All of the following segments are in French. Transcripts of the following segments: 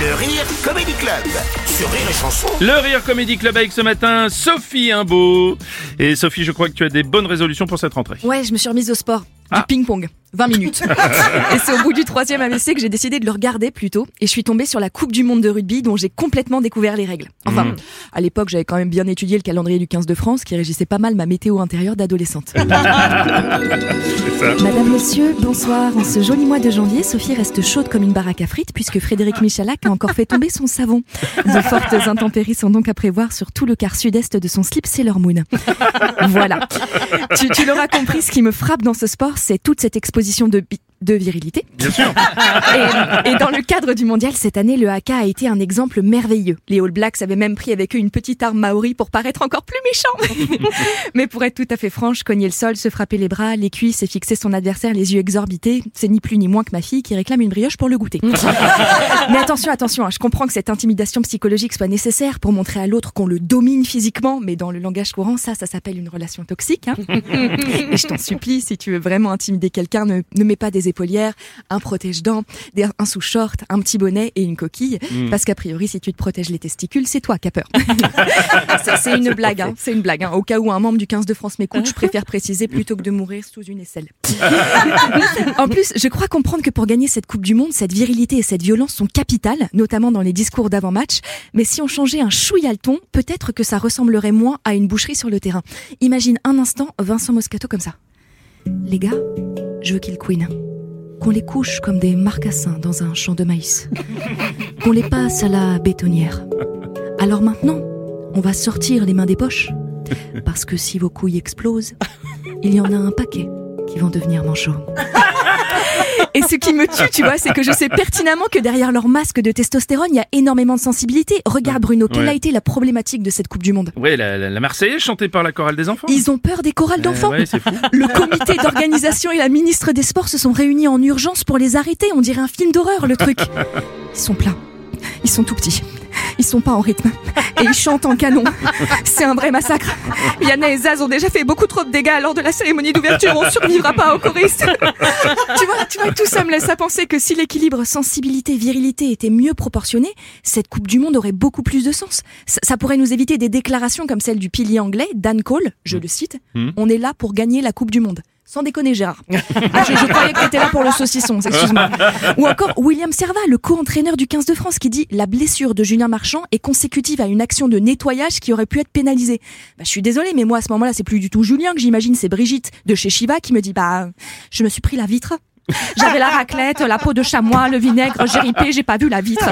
Le Rire Comedy Club sur Rire et Chanson. Le Rire Comedy Club avec ce matin Sophie Imbeau. Et Sophie, je crois que tu as des bonnes résolutions pour cette rentrée. Ouais, je me suis remise au sport. Du Ah. ping-pong. 20 minutes. et c'est au bout du troisième AVC que j'ai décidé de le regarder plutôt. Et je suis tombée sur la Coupe du Monde de rugby dont j'ai complètement découvert les règles. Enfin, Mm. à l'époque, j'avais quand même bien étudié le calendrier du 15 de France qui régissait pas mal ma météo intérieure d'adolescente. Madame, monsieur, bonsoir. En ce joli mois de janvier, Sophie reste chaude comme une baraque à frites puisque Frédéric Michalak a encore fait tomber son savon. De fortes intempéries sont donc à prévoir sur tout le quart sud-est de son slip Sailor Moon. Voilà. Tu, tu l'auras compris, ce qui me frappe dans ce sport, c'est toute cette exposition de, de virilité. Bien sûr. Et, et dans le cadre du mondial, cette année, le haka a été un exemple merveilleux. Les All Blacks avaient même pris avec eux une petite arme maori pour paraître encore plus méchants. Mais pour être tout à fait franche, cogner le sol, se frapper les bras, les cuisses et fixer son adversaire les yeux exorbités, c'est ni plus ni moins que ma fille qui réclame une brioche pour le goûter. Mais attention, attention, hein, je comprends que cette intimidation psychologique soit nécessaire pour montrer à l'autre qu'on le domine physiquement, mais dans le langage courant, ça, ça s'appelle une relation toxique. hein. Et je t'en supplie, si tu veux vraiment intimider quelqu'un, ne, ne mets pas des épaulières, un protège-dents, un sous-short, un petit bonnet et une coquille, parce qu'a priori, si tu te protèges les testicules, c'est toi qui as peur. C'est- une blague, c'est une blague. Au cas où un membre du 15 de France m'écoute, je préfère préciser plutôt que de mourir sous une aisselle. En plus, je crois comprendre que pour gagner cette Coupe du Monde, cette virilité et cette violence sont capitales, notamment dans les discours d'avant-match. Mais si on changeait un chouïa le ton, peut-être que ça ressemblerait moins à une boucherie sur le terrain. Imagine un instant Vincent Moscato comme ça. Les gars, je veux qu'ils queen. Qu'on les couche comme des marcassins dans un champ de maïs. Qu'on les passe à la bétonnière. Alors maintenant, on va sortir les mains des poches. Parce que si vos couilles explosent, il y en a un paquet qui vont devenir manchots. Et ce qui me tue, tu vois, c'est que je sais pertinemment que derrière leur masque de testostérone, il y a énormément de sensibilité. Regarde Bruno, quelle Ouais. a été la problématique de cette Coupe du Monde Ouais, la, la, la Marseillaise chantée par la chorale des enfants. Ils ont peur des chorales Euh, d'enfants. ouais. Le comité d'organisation et la ministre des Sports se sont réunis en urgence pour les arrêter. On dirait un film d'horreur, le truc. Ils sont pleins. Ils sont tout petits. Ils sont pas en rythme. Et ils chantent en canon. C'est un vrai massacre. Yana et Zaz ont déjà fait beaucoup trop de dégâts lors de la cérémonie d'ouverture. On survivra pas aux choristes. tu vois, tu vois, tout ça me laisse à penser que si l'équilibre sensibilité-virilité était mieux proportionné, cette Coupe du Monde aurait beaucoup plus de sens. Ça, ça pourrait nous éviter des déclarations comme celle du pilier anglais, Dan Cole, je le cite. Mm. On est là pour gagner la Coupe du Monde. Sans déconner, Gérard. Ah, je, croyais là pour le saucisson, excuse-moi. Ou encore William Servat, le co-entraîneur du 15 de France, qui dit La blessure de Julien Marchand est consécutive à une action de nettoyage qui aurait pu être pénalisée. Bah, je suis désolée, mais moi, à ce moment-là, c'est plus du tout Julien que j'imagine, c'est Brigitte de chez Shiva qui me dit Bah, je me suis pris la vitre. J'avais la raclette, la peau de chamois, le vinaigre, j'ai ripé, j'ai pas vu la vitre.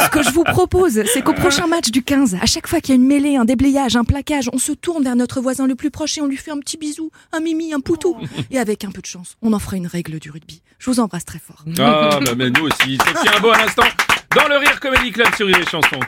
Ce que je vous propose, c'est qu'au prochain match du 15, à chaque fois qu'il y a une mêlée, un déblayage, un plaquage, on se tourne vers notre voisin le plus proche et on lui fait un petit bisou, un mimi, un poutou. Et avec un peu de chance, on en fera une règle du rugby. Je vous embrasse très fort. Ah, bah, mais nous aussi. Sophie Imbeau à l'instant dans le Rire Comedy Club sur Chanson.